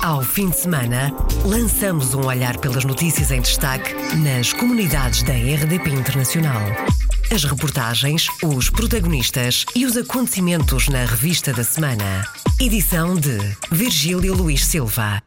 Ao fim de semana, lançamos um olhar pelas notícias em destaque nas comunidades da RDP Internacional. As reportagens, os protagonistas e os acontecimentos na revista da semana. Edição de Virgílio Luís Silva.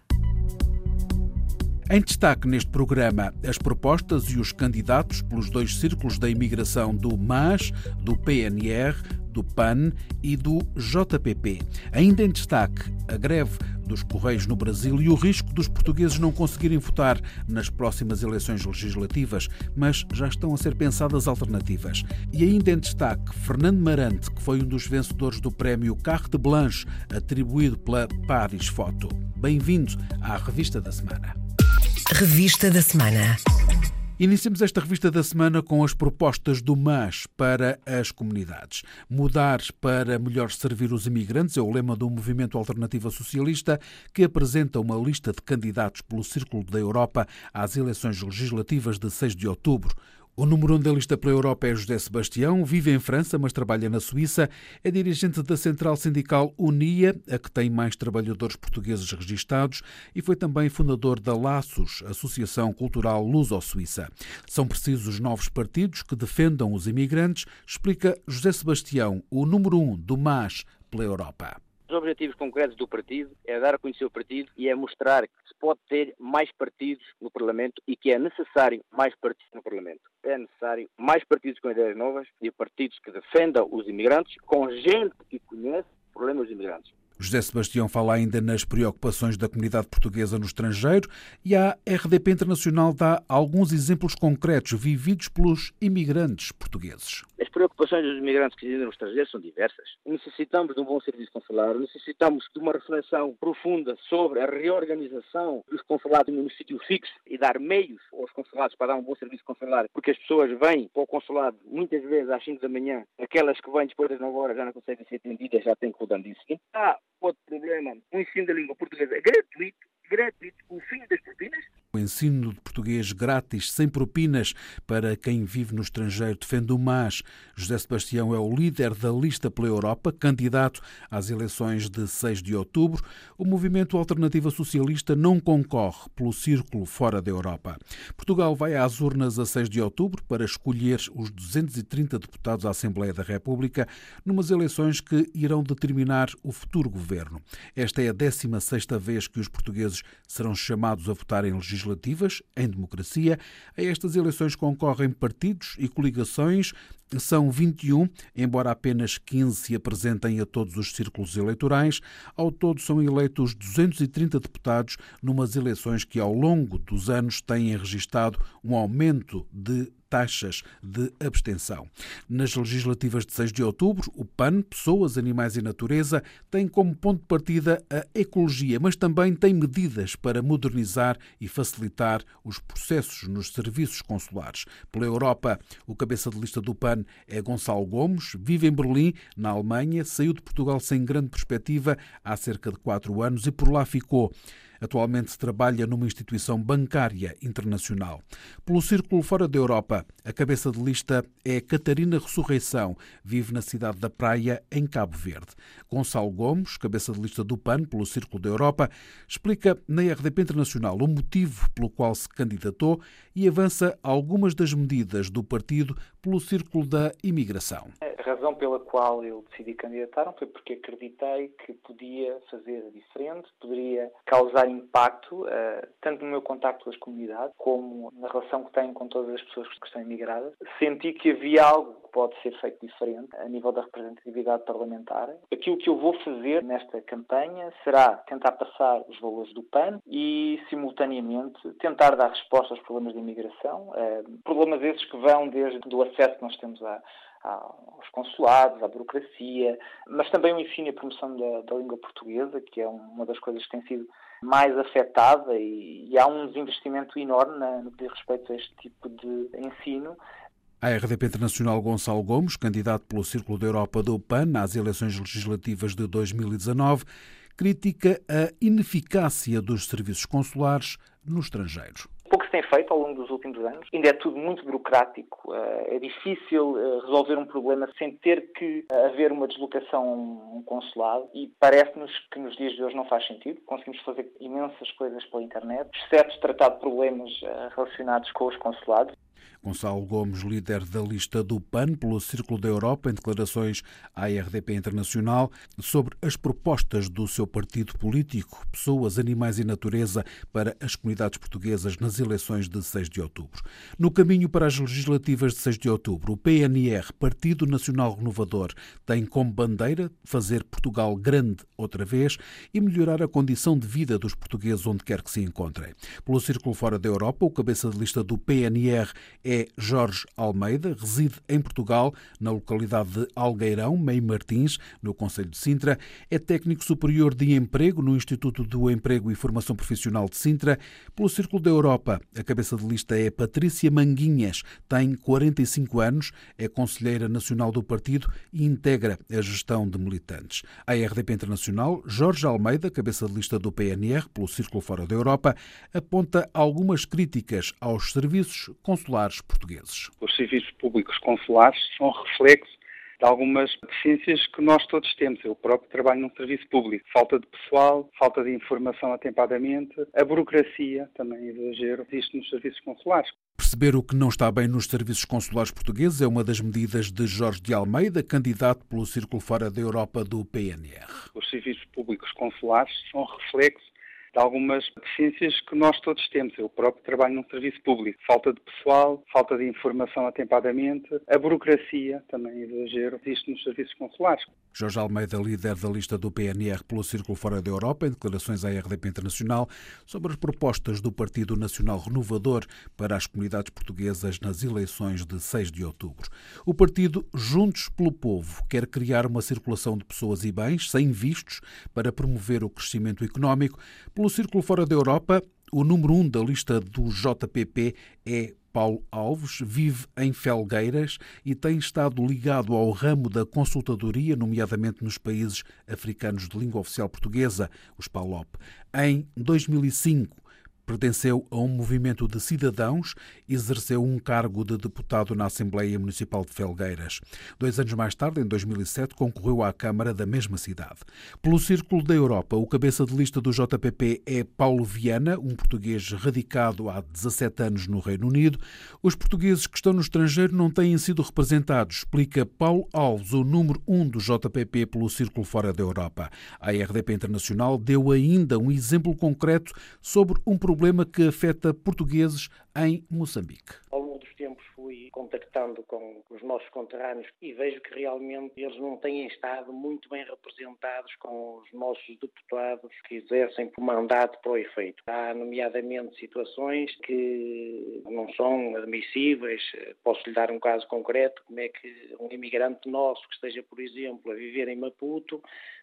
Em destaque neste programa, as propostas e os candidatos pelos dois círculos da imigração do MAS, do PNR, do PAN e do JPP. Ainda em destaque, a greve dos Correios no Brasil e o risco dos portugueses não conseguirem votar nas próximas eleições legislativas, mas já estão a ser pensadas alternativas. E ainda em destaque, Fernando Marante, que foi um dos vencedores do prémio Carte Blanche, atribuído pela Paris Foto. Bem-vindo à Revista da Semana. Revista da Semana. Iniciamos esta revista da semana com as propostas do MAS para as comunidades. Mudar para melhor servir os imigrantes é o lema do Movimento Alternativa Socialista, que apresenta uma lista de candidatos pelo Círculo da Europa às eleições legislativas de 6 de outubro. O número um da lista pela Europa é José Sebastião, vive em França, mas trabalha na Suíça. É dirigente da central sindical Unia, a que tem mais trabalhadores portugueses registados, e foi também fundador da Laços, Associação Cultural Luso-Suíça. São precisos novos partidos que defendam os imigrantes, explica José Sebastião, o número um do MAS pela Europa. Os objetivos concretos do partido é dar a conhecer o partido e é mostrar que se pode ter mais partidos no Parlamento e que é necessário mais partidos no Parlamento. É necessário mais partidos com ideias novas e partidos que defendam os imigrantes, com gente que conhece o problema dos imigrantes. José Sebastião fala ainda nas preocupações da comunidade portuguesa no estrangeiro e a RDP Internacional dá alguns exemplos concretos vividos pelos imigrantes portugueses. As preocupações dos imigrantes que vivem no estrangeiro são diversas. Necessitamos de um bom serviço consular, necessitamos de uma reflexão profunda sobre a reorganização dos consulados no sítio fixo e dar meios aos consulados para dar um bom serviço consular, porque as pessoas vêm para o consulado muitas vezes às 5 da manhã, aquelas que vêm depois das 9 horas já não conseguem ser atendidas, já têm que rodar disso. Então, outro problema, o ensino da língua portuguesa. É gratuito, gratuito, o fim das propinas, o ensino de português grátis, sem propinas, para quem vive no estrangeiro, defende o MAS. José Sebastião é o líder da lista pela Europa, candidato às eleições de 6 de outubro. O movimento Alternativa Socialista não concorre pelo círculo fora da Europa. Portugal vai às urnas a 6 de outubro para escolher os 230 deputados à Assembleia da República, numas eleições que irão determinar o futuro governo. Esta é a 16 vez que os portugueses serão chamados a votar em legislativas, em democracia. A estas eleições concorrem partidos e coligações são 21, embora apenas 15 se apresentem a todos os círculos eleitorais. Ao todo são eleitos 230 deputados numas eleições que ao longo dos anos têm registado um aumento de taxas de abstenção. Nas legislativas de 6 de outubro, o PAN, Pessoas, Animais e Natureza, tem como ponto de partida a ecologia, mas também tem medidas para modernizar e facilitar os processos nos serviços consulares. Pela Europa, o cabeça de lista do PAN é Gonçalo Gomes, vive em Berlim, na Alemanha, saiu de Portugal sem grande perspectiva há cerca de quatro anos e por lá ficou. Atualmente trabalha numa instituição bancária internacional. Pelo Círculo Fora da Europa, a cabeça de lista é Catarina Ressurreição, vive na cidade da Praia, em Cabo Verde. Gonçalo Gomes, cabeça de lista do PAN pelo Círculo da Europa, explica na RDP Internacional o motivo pelo qual se candidatou e avança algumas das medidas do partido pelo Círculo da Imigração. A razão pela qual eu decidi candidatar foi porque acreditei que podia fazer diferente, poderia causar impacto, uh, tanto no meu contacto com as comunidades, como na relação que tenho com todas as pessoas que estão imigradas. Senti que havia algo que pode ser feito diferente a nível da representatividade parlamentar. Aquilo que eu vou fazer nesta campanha será tentar passar os valores do PAN e, simultaneamente, tentar dar resposta aos problemas de imigração, uh, problemas esses que vão desde o acesso que nós temos a aos consulados, à burocracia, mas também o ensino e a promoção da, da língua portuguesa, que é uma das coisas que tem sido mais afetada e, e há um desinvestimento enorme na, no que diz respeito a este tipo de ensino. A RDP Internacional Gonçalo Gomes, candidato pelo Círculo da Europa do PAN às eleições legislativas de 2019, critica a ineficácia dos serviços consulares no estrangeiro. Se tem feito ao longo dos últimos anos. Ainda é tudo muito burocrático, é difícil resolver um problema sem ter que haver uma deslocação a um consulado e parece-nos que nos dias de hoje não faz sentido. Conseguimos fazer imensas coisas pela internet, exceto tratar de problemas relacionados com os consulados. Gonçalo Gomes, líder da lista do PAN pelo Círculo da Europa, em declarações à RDP Internacional sobre as propostas do seu partido político, Pessoas, Animais e Natureza, para as comunidades portuguesas nas eleições de 6 de outubro. No caminho para as legislativas de 6 de outubro, o PNR, Partido Nacional Renovador, tem como bandeira fazer Portugal grande outra vez e melhorar a condição de vida dos portugueses onde quer que se encontrem. Pelo Círculo Fora da Europa, o cabeça de lista do PNR é é Jorge Almeida, reside em Portugal, na localidade de Algueirão, Meio Martins, no Conselho de Sintra. É técnico superior de emprego no Instituto do Emprego e Formação Profissional de Sintra. Pelo Círculo da Europa, a cabeça de lista é Patrícia Manguinhas, tem 45 anos, é conselheira nacional do partido e integra a gestão de militantes. A RDP Internacional, Jorge Almeida, cabeça de lista do PNR, pelo Círculo Fora da Europa, aponta algumas críticas aos serviços consulares portugueses. Os serviços públicos consulares são reflexo de algumas deficiências que nós todos temos. Eu próprio trabalho num serviço público. Falta de pessoal, falta de informação atempadamente, a burocracia, também exagero, existe nos serviços consulares. Perceber o que não está bem nos serviços consulares portugueses é uma das medidas de Jorge de Almeida, candidato pelo Círculo Fora da Europa do PNR. Os serviços públicos consulares são reflexo de algumas deficiências que nós todos temos. Eu próprio trabalho num serviço público. Falta de pessoal, falta de informação atempadamente, a burocracia, também exagero, existe nos serviços consulares. Jorge Almeida, líder da lista do PNR pelo Círculo Fora da Europa, em declarações à RDP Internacional sobre as propostas do Partido Nacional Renovador para as comunidades portuguesas nas eleições de 6 de outubro. O partido Juntos pelo Povo quer criar uma circulação de pessoas e bens sem vistos para promover o crescimento económico. Pelo Círculo Fora da Europa, o número um da lista do JPP é Paulo Alves, vive em Felgueiras e tem estado ligado ao ramo da consultadoria, nomeadamente nos países africanos de língua oficial portuguesa, os PALOP. Em 2005, Pertenceu a um movimento de cidadãos e exerceu um cargo de deputado na Assembleia Municipal de Felgueiras. Dois anos mais tarde, em 2007, concorreu à Câmara da mesma cidade. Pelo Círculo da Europa, o cabeça de lista do JPP é Paulo Viana, um português radicado há 17 anos no Reino Unido. Os portugueses que estão no estrangeiro não têm sido representados, explica Paulo Alves, o número 1 um do JPP pelo Círculo Fora da Europa. A RDP Internacional deu ainda um exemplo concreto sobre um problema problema que afeta portugueses em Moçambique contactando com os nossos conterrâneos e vejo que realmente eles não têm estado muito bem representados com os nossos deputados que exercem por mandato para o efeito. Há, nomeadamente, situações que não são admissíveis. Posso lhe dar um caso concreto, como é que um imigrante nosso que esteja, por exemplo, a viver em Maputo,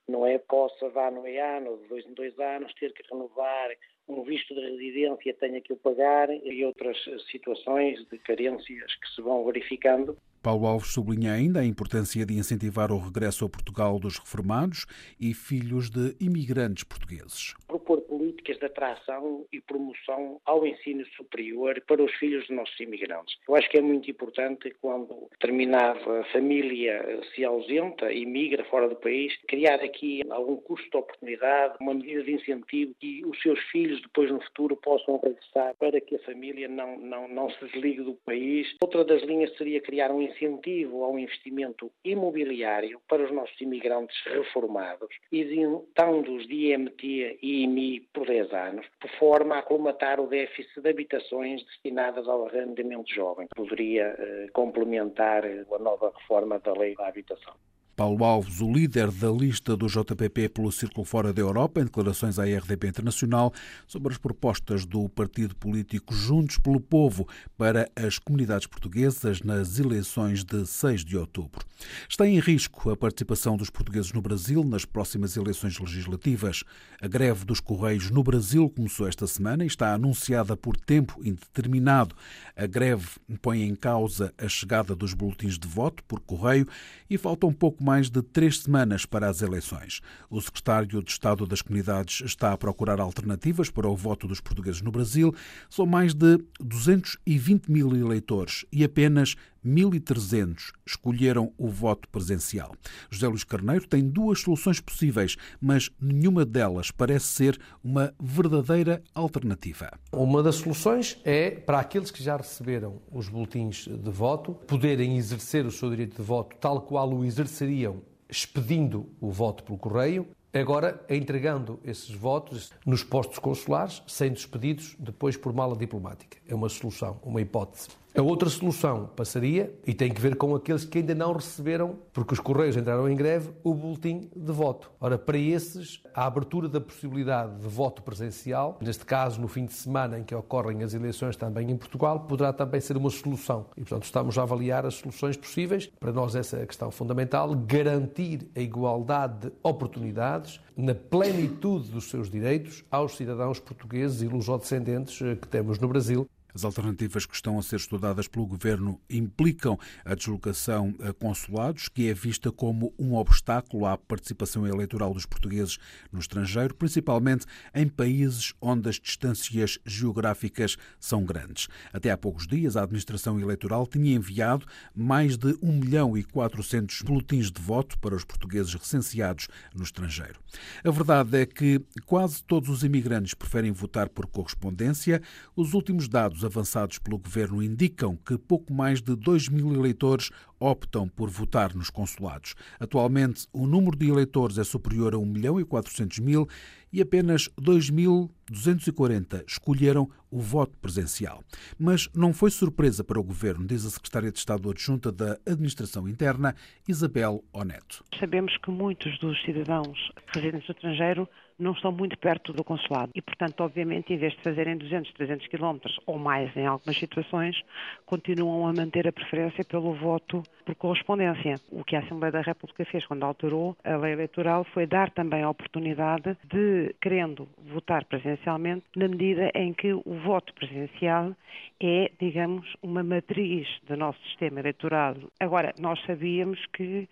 não é, possa dar no ano, de dois em dois anos, ter que renovar um visto de residência tenha que o pagar e outras situações de carências que se vão verificando. Paulo Alves sublinha ainda a importância de incentivar o regresso a Portugal dos reformados e filhos de imigrantes portugueses. Propor políticas de atração e promoção ao ensino superior para os filhos dos nossos imigrantes. Eu acho que é muito importante quando determinada família se ausenta e migra fora do país, criar aqui algum custo de oportunidade, uma medida de incentivo que os seus filhos depois no futuro possam regressar para que a família não, não, não se desligue do país. Outra das linhas seria criar um incentivo ao investimento imobiliário para os nossos imigrantes reformados, isentando-os de IMT e IMI por 10 anos, por forma a colmatar o déficit de habitações destinadas ao arrendamento jovem. Poderia eh, complementar a nova reforma da lei da habitação. Paulo Alves, o líder da lista do JPP pelo Círculo Fora da Europa, em declarações à RDP Internacional sobre as propostas do partido político Juntos pelo Povo para as comunidades portuguesas nas eleições de 6 de outubro. Está em risco a participação dos portugueses no Brasil nas próximas eleições legislativas. A greve dos Correios no Brasil começou esta semana e está anunciada por tempo indeterminado. A greve põe em causa a chegada dos boletins de voto por correio e falta um pouco mais de três semanas para as eleições. O secretário de Estado das Comunidades está a procurar alternativas para o voto dos portugueses no Brasil. São mais de 220 mil eleitores e apenas 1.300 escolheram o voto presencial. José Luís Carneiro tem duas soluções possíveis, mas nenhuma delas parece ser uma verdadeira alternativa. Uma das soluções é para aqueles que já receberam os boletins de voto poderem exercer o seu direito de voto tal qual o exerceriam expedindo o voto pelo correio, agora entregando esses votos nos postos consulares, sendo expedidos depois por mala diplomática. É uma solução, uma hipótese. A outra solução passaria, e tem que ver com aqueles que ainda não receberam, porque os Correios entraram em greve, o boletim de voto. Ora, para esses, a abertura da possibilidade de voto presencial, neste caso no fim de semana em que ocorrem as eleições também em Portugal, poderá também ser uma solução. E, portanto, estamos a avaliar as soluções possíveis. Para nós, essa é a questão fundamental: garantir a igualdade de oportunidades na plenitude dos seus direitos aos cidadãos portugueses e lusodescendentes eh, que temos no Brasil as alternativas que estão a ser estudadas pelo governo implicam a deslocação a consulados, que é vista como um obstáculo à participação eleitoral dos portugueses no estrangeiro, principalmente em países onde as distâncias geográficas são grandes. Até há poucos dias, a administração eleitoral tinha enviado mais de 1 milhão e 400 boletins de voto para os portugueses recenseados no estrangeiro. A verdade é que quase todos os imigrantes preferem votar por correspondência. Os últimos dados dados avançados pelo governo indicam que pouco mais de 2 mil eleitores optam por votar nos consulados. Atualmente, o número de eleitores é superior a 1 milhão e 400 mil e apenas 2.240 escolheram o voto presencial. Mas não foi surpresa para o governo, diz a secretária de Estado adjunta da Administração Interna, Isabel Oneto. Sabemos que muitos dos cidadãos residentes no estrangeiro não estão muito perto do consulado e, portanto, obviamente, em vez de fazerem 200, 300 quilómetros ou mais em algumas situações, continuam a manter a preferência pelo voto por correspondência. O que a Assembleia da República fez quando alterou a lei eleitoral foi dar também a oportunidade de, querendo votar presencialmente, na medida em que o voto presencial é, digamos, uma matriz do nosso sistema eleitoral. Agora, nós sabíamos que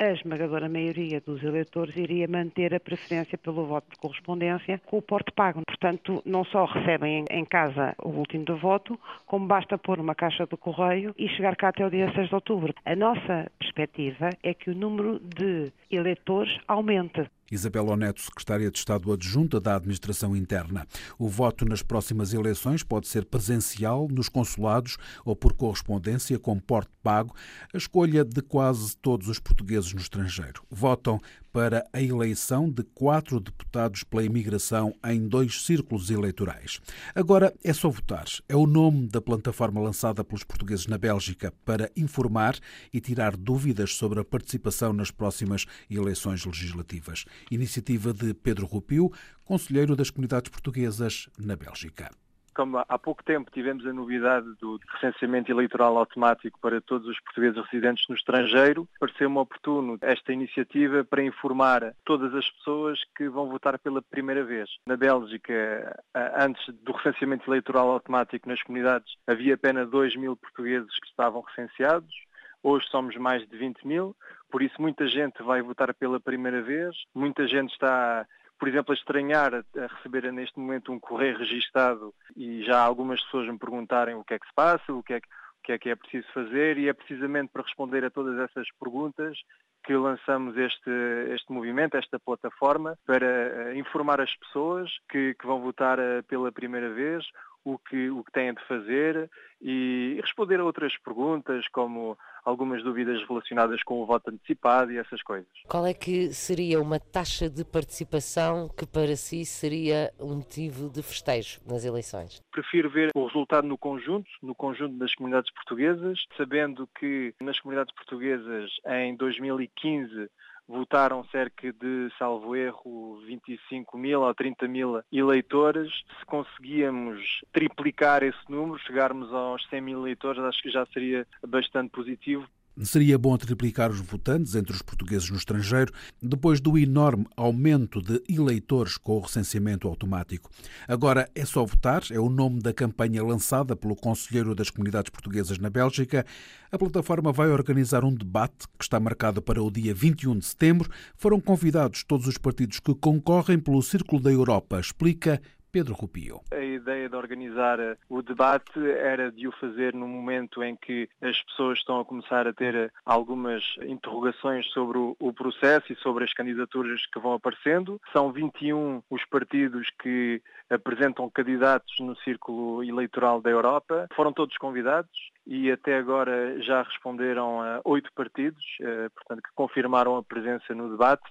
a esmagadora maioria dos eleitores iria manter a preferência pelo voto por correspondência com o porte pago. Portanto, não só recebem em casa o último de voto, como basta pôr uma caixa de correio e chegar cá até o dia 6 de outubro. A nossa perspectiva é que o número de eleitores aumente. Isabel Oneto, secretária de Estado adjunta da Administração Interna. O voto nas próximas eleições pode ser presencial nos consulados ou por correspondência com porte pago, a escolha de quase todos os portugueses no estrangeiro. Votam para a eleição de quatro deputados pela imigração em dois círculos eleitorais. Agora é só votar. É o nome da plataforma lançada pelos portugueses na Bélgica para informar e tirar dúvidas sobre a participação nas próximas eleições legislativas. Iniciativa de Pedro Rupio, conselheiro das comunidades portuguesas na Bélgica como há pouco tempo tivemos a novidade do recenseamento eleitoral automático para todos os portugueses residentes no estrangeiro, pareceu-me oportuno esta iniciativa para informar todas as pessoas que vão votar pela primeira vez. Na Bélgica, antes do recenseamento eleitoral automático nas comunidades, havia apenas 2 mil portugueses que estavam recenseados. Hoje somos mais de 20 mil, por isso muita gente vai votar pela primeira vez, muita gente está por exemplo, a estranhar a receber neste momento um correio registado e já algumas pessoas me perguntarem o que é que se passa, o que é que, o que é que é preciso fazer e é precisamente para responder a todas essas perguntas que lançamos este, este movimento, esta plataforma, para eh, informar as pessoas que, que vão votar eh, pela primeira vez o que, o que têm de fazer e responder a outras perguntas, como algumas dúvidas relacionadas com o voto antecipado e essas coisas. Qual é que seria uma taxa de participação que para si seria um motivo de festejo nas eleições? Prefiro ver o resultado no conjunto, no conjunto das comunidades portuguesas, sabendo que nas comunidades portuguesas em 2015 votaram cerca de, salvo erro, 25 mil ou 30 mil eleitores. Se conseguíamos triplicar esse número, chegarmos aos 100 mil eleitores, acho que já seria bastante positivo Seria bom triplicar os votantes entre os portugueses no estrangeiro depois do enorme aumento de eleitores com o recenseamento automático. Agora é só votar, é o nome da campanha lançada pelo Conselheiro das Comunidades Portuguesas na Bélgica. A plataforma vai organizar um debate que está marcado para o dia 21 de setembro. Foram convidados todos os partidos que concorrem pelo Círculo da Europa, explica Pedro Rupio. A ideia de organizar eh, o debate era de o fazer no momento em que as pessoas estão a começar a ter eh, algumas interrogações sobre o processo e sobre as candidaturas que vão aparecendo. São 21 os partidos que apresentam candidatos no círculo eleitoral da Europa. Foram todos convidados e até agora já responderam a oito partidos, eh, portanto, que confirmaram a presença no debate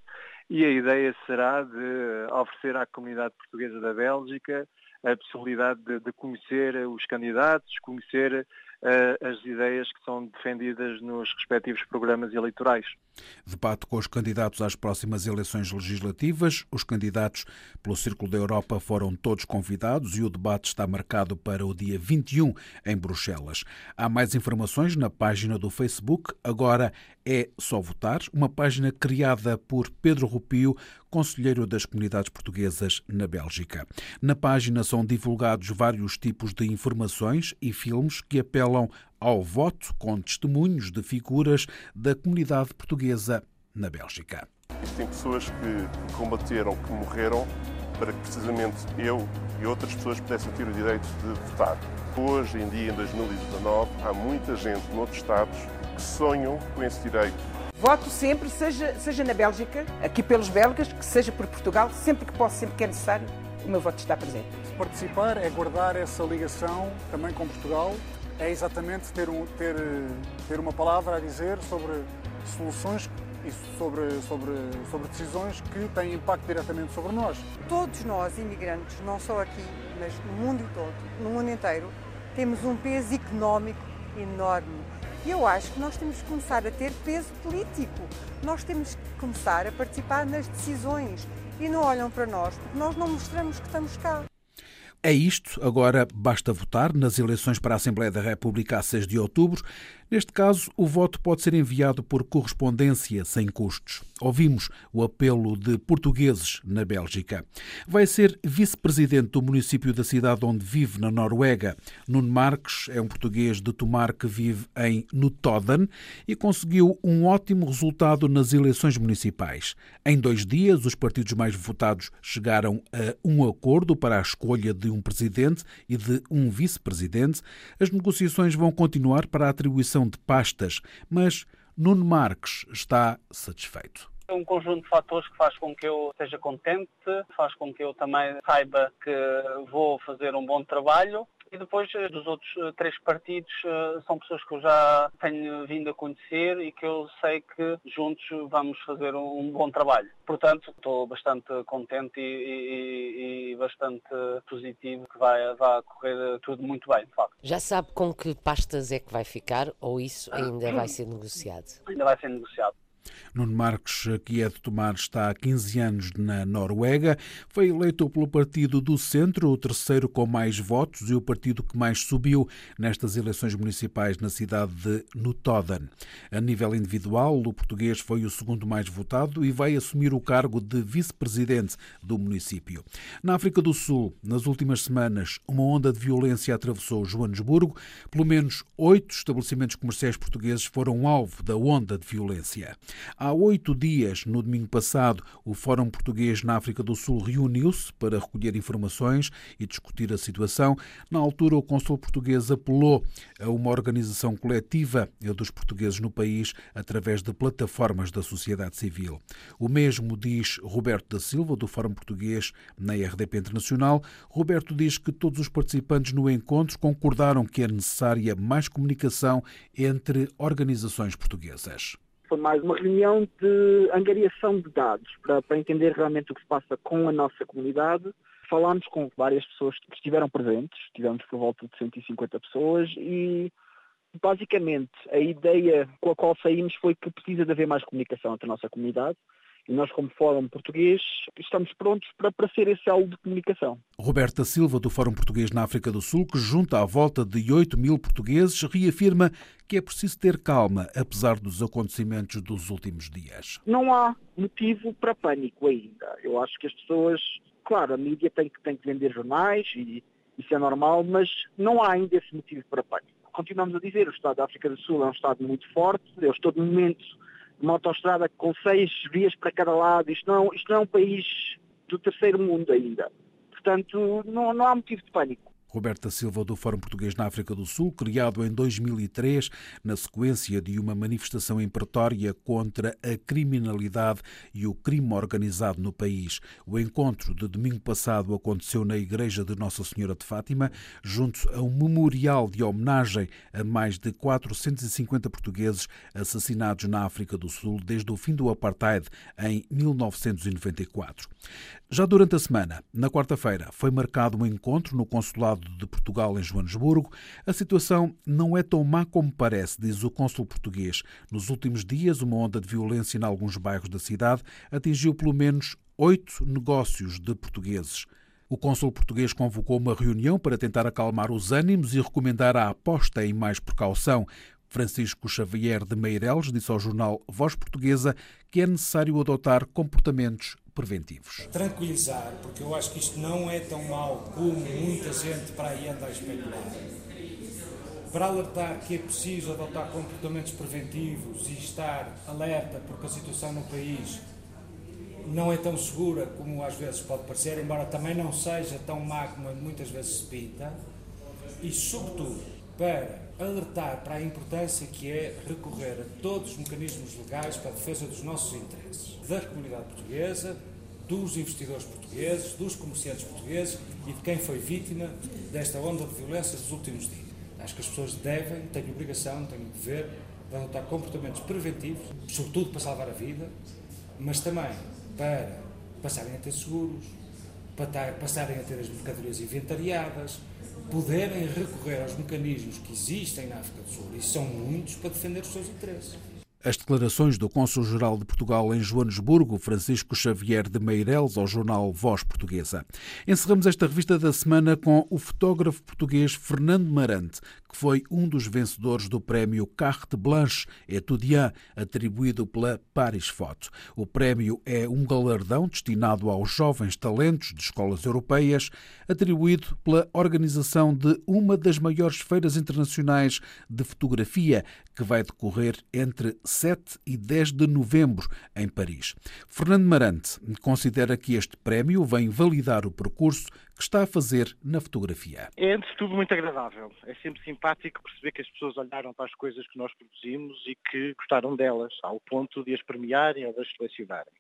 e a ideia será de oferecer à comunidade portuguesa da Bélgica a possibilidade de, de conhecer os candidatos, conhecer as ideias que são defendidas nos respectivos programas eleitorais. Debate com os candidatos às próximas eleições legislativas. Os candidatos pelo Círculo da Europa foram todos convidados e o debate está marcado para o dia 21 em Bruxelas. Há mais informações na página do Facebook. Agora é só votar, uma página criada por Pedro Rupio, conselheiro das comunidades portuguesas na Bélgica. Na página são divulgados vários tipos de informações e filmes que apelam ao voto com testemunhos de figuras da comunidade portuguesa na Bélgica. Existem pessoas que combateram, que morreram para que precisamente eu e outras pessoas pudessem ter o direito de votar. Hoje em dia, em 2019, há muita gente noutros Estados que sonham com esse direito. Voto sempre, seja, seja na Bélgica, aqui pelos belgas, que seja por Portugal, sempre que posso, sempre que é necessário, o meu voto está presente. Participar é guardar essa ligação também com Portugal, é exatamente ter, um, ter, ter uma palavra a dizer sobre soluções e sobre, sobre, sobre decisões que têm impacto diretamente sobre nós. Todos nós, imigrantes, não só aqui, mas no mundo todo, no mundo inteiro, temos um peso económico enorme e eu acho que nós temos que começar a ter peso político. Nós temos que começar a participar nas decisões e não olham para nós porque nós não mostramos que estamos cá. É isto. Agora basta votar nas eleições para a Assembleia da República a 6 de outubro. Neste caso, o voto pode ser enviado por correspondência sem custos. Ouvimos o apelo de portugueses na Bélgica. Vai ser vice-presidente do município da cidade onde vive, na Noruega. Nuno Marques é um português de Tomar que vive em Notodden e conseguiu um ótimo resultado nas eleições municipais. Em dois dias, os partidos mais votados chegaram a um acordo para a escolha de um presidente e de um vice-presidente. As negociações vão continuar para a atribuição de pastas, mas Nuno Marques está satisfeito. É um conjunto de fatores que faz com que eu esteja contente, faz com que eu também saiba que vou fazer um bom trabalho e depois eh, dos outros eh, três partidos eh, são pessoas que eu já tenho vindo a conhecer e que eu sei que juntos vamos fazer um bom trabalho. Portanto, estou bastante contente e, e, e bastante positivo que vai, vai correr tudo muito bem, de facto. Já sabe com que pastas é que vai ficar ou isso ainda vai ser negociado? Ainda vai ser negociado. Nuno Marques, que é de Tomar, está há 15 anos na Noruega. Foi eleito pelo Partido do Centro, o terceiro com mais votos e o partido que mais subiu nestas eleições municipais na cidade de Notodden. A nível individual, o português foi o segundo mais votado e vai assumir o cargo de vice-presidente do município. Na África do Sul, nas últimas semanas, uma onda de violência atravessou Joanesburgo. Pelo menos oito estabelecimentos comerciais portugueses foram alvo da onda de violência. Há oito dias, no domingo passado, o Fórum Português na África do Sul reuniu-se para recolher informações e discutir a situação. Na altura, o consul português apelou a uma organização coletiva dos portugueses no país através de plataformas da sociedade civil. O mesmo diz Roberto da Silva, do Fórum Português na RDP Internacional. Roberto diz que todos os participantes no encontro concordaram que é necessária mais comunicação entre organizações portuguesas. Foi mais uma reunião de angariação de dados para, para entender realmente o que se passa com a nossa comunidade. Falámos com várias pessoas que estiveram presentes, tivemos por volta de 150 pessoas e basicamente a ideia com a qual saímos foi que precisa de haver mais comunicação entre a nossa comunidade E nós, como Fórum Português, estamos prontos para, para ser esse elo de comunicação. Roberta Silva, do Fórum Português na África do Sul, que junta à volta de 8 mil portugueses, reafirma que é preciso ter calma, apesar dos acontecimentos dos últimos dias. Não há motivo para pânico ainda. Eu acho que as pessoas, claro, a mídia tem que, tem que vender jornais e isso é normal, mas não há ainda esse motivo para pânico. Continuamos a dizer, o Estado da África do Sul é um Estado muito forte, eu estou de momento uma autoestrada com seis vias para cada lado. Isto não, isto não é um país do terceiro mundo ainda. Portanto, não, não há motivo de pânico. Roberta Silva, do Fórum Português na África do Sul, criado em 2003, na sequência de uma manifestação em Pretória contra a criminalidade e o crime organizado no país. O encontro de domingo passado aconteceu na Igreja de Nossa Senhora de Fátima, junto a um memorial de homenagem a mais de 450 portugueses assassinados na África do Sul desde o fim do apartheid em 1994. Já durante a semana, na quarta-feira, foi marcado um encontro no Consulado de Portugal em Joanesburgo. A situação não é tão má como parece, diz o cônsul português. Nos últimos dias, uma onda de violência em alguns bairros da cidade atingiu pelo menos oito negócios de portugueses. O cônsul português convocou uma reunião para tentar acalmar os ânimos e recomendar a aposta em mais precaução. Francisco Xavier de Meireles disse ao jornal Voz Portuguesa que é necessário adotar comportamentos preventivos. Tranquilizar, porque eu acho que isto não é tão mau como muita gente para aí anda a especular. Para alertar que é preciso adotar comportamentos preventivos e estar alerta, porque a situação no país não é tão segura como às vezes pode parecer, embora também não seja tão má como muitas vezes se pinta, e sobretudo para alertar para a importância que é recorrer a todos os mecanismos legais para a defesa dos nossos interesses, da comunidade portuguesa, dos investidores portugueses, dos comerciantes portugueses e de quem foi vítima desta onda de violência dos últimos dias. Acho que as pessoas devem, têm obrigação, têm o dever de adotar comportamentos preventivos, sobretudo para salvar a vida, mas também para passarem a ter seguros, para passarem a ter as mercadorias inventariadas, poderem recorrer aos mecanismos que existem na África do Sul, e são muitos, para defender os seus interesses. As declarações do Cônsul-Geral de Portugal em Joanesburgo, Francisco Xavier de Meireles, ao jornal Voz Portuguesa. Encerramos esta revista da semana com o fotógrafo português Fernando Marante, foi um dos vencedores do prémio Carte Blanche Etudiant, atribuído pela Paris Foto. O prémio é um galardão destinado aos jovens talentos de escolas europeias, atribuído pela organização de uma das maiores feiras internacionais de fotografia, que vai decorrer entre 7 e 10 de novembro, em Paris. Fernando Marante considera que este prémio vem validar o percurso que está a fazer na fotografia. É, antes de tudo, muito agradável. É sempre simpático perceber que as pessoas olharam para as coisas que nós produzimos e que gostaram delas, ao ponto de as premiarem ou de as selecionarem.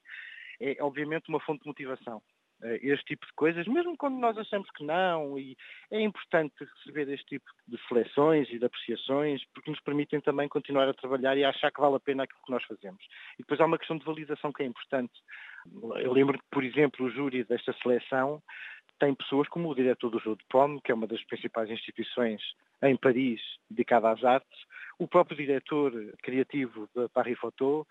É, obviamente, uma fonte de motivação. Eh, este tipo de coisas, mesmo quando nós achamos que não, e é importante receber este tipo de seleções e de apreciações, porque nos permitem também continuar a trabalhar e a achar que vale a pena aquilo que nós fazemos. E depois há uma questão de validação que é importante. Eu lembro por exemplo, o júri desta seleção tem pessoas como o diretor do Júri de Prom, que é uma das principais instituições em Paris dedicada às artes, o próprio diretor criativo da Paris Photo,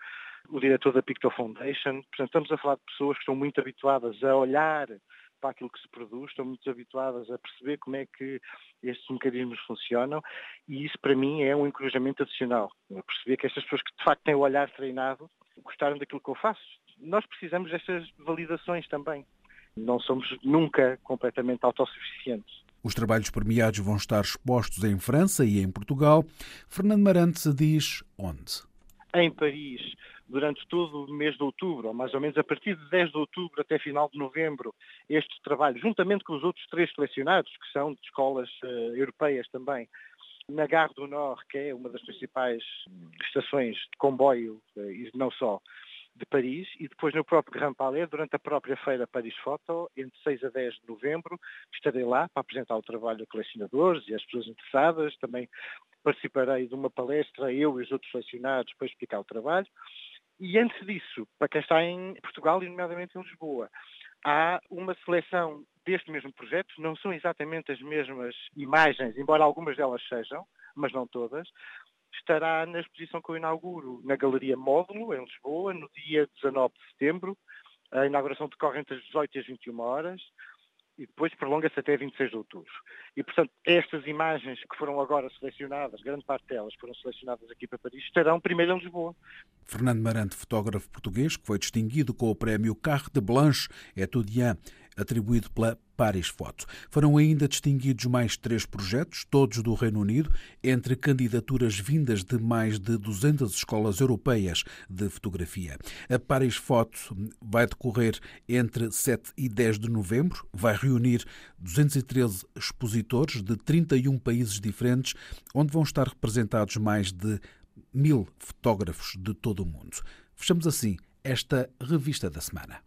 o diretor da Picto Foundation. Portanto, estamos a falar de pessoas que estão muito habituadas a olhar para aquilo que se produz, estão muito habituadas a perceber como é que estes mecanismos funcionam e isso para mim é um encorajamento adicional. A perceber que estas pessoas que de facto têm o olhar treinado gostaram daquilo que eu faço. Nós precisamos destas validações também. Não somos nunca completamente autossuficientes. Os trabalhos premiados vão estar expostos em França e em Portugal. Fernando Marante diz onde? Em Paris, durante todo o mês de outubro, ou mais ou menos a partir de 10 de outubro até final de novembro, este trabalho, juntamente com os outros três selecionados, que são de escolas uh, europeias também, na Gare do Nord, que é uma das principais estações de comboio, uh, e não só, de Paris e depois no próprio Grand Palais, durante a própria feira Paris Photo, entre 6 a 10 de novembro, estarei lá para apresentar o trabalho a colecionadores e às pessoas interessadas. Também participarei de uma palestra, eu e os outros selecionados, para explicar o trabalho. E antes disso, para quem está em Portugal e nomeadamente em Lisboa, há uma seleção deste mesmo projeto, não são exatamente as mesmas imagens, embora algumas delas sejam, mas não todas. Estará na exposição que eu inauguro na Galeria Módulo, em Lisboa, no dia 19 de setembro. A inauguração decorre entre as 18 e as 21 horas e depois prolonga-se até 26 de outubro. E, portanto, estas imagens que foram agora selecionadas, grande parte delas foram selecionadas aqui para Paris, estarão primeiro em Lisboa. Fernando Marante, fotógrafo português, que foi distinguido com o prémio Carre de Blanche Etudiant, atribuído pela Paris Foto. Foram ainda distinguidos mais três projetos, todos do Reino Unido, entre candidaturas vindas de mais de 200 escolas europeias de fotografia. A Paris Foto vai decorrer entre 7 e 10 de novembro, vai reunir 213 expositores de 31 países diferentes, onde vão estar representados mais de mil fotógrafos de todo o mundo. Fechamos assim esta revista da semana.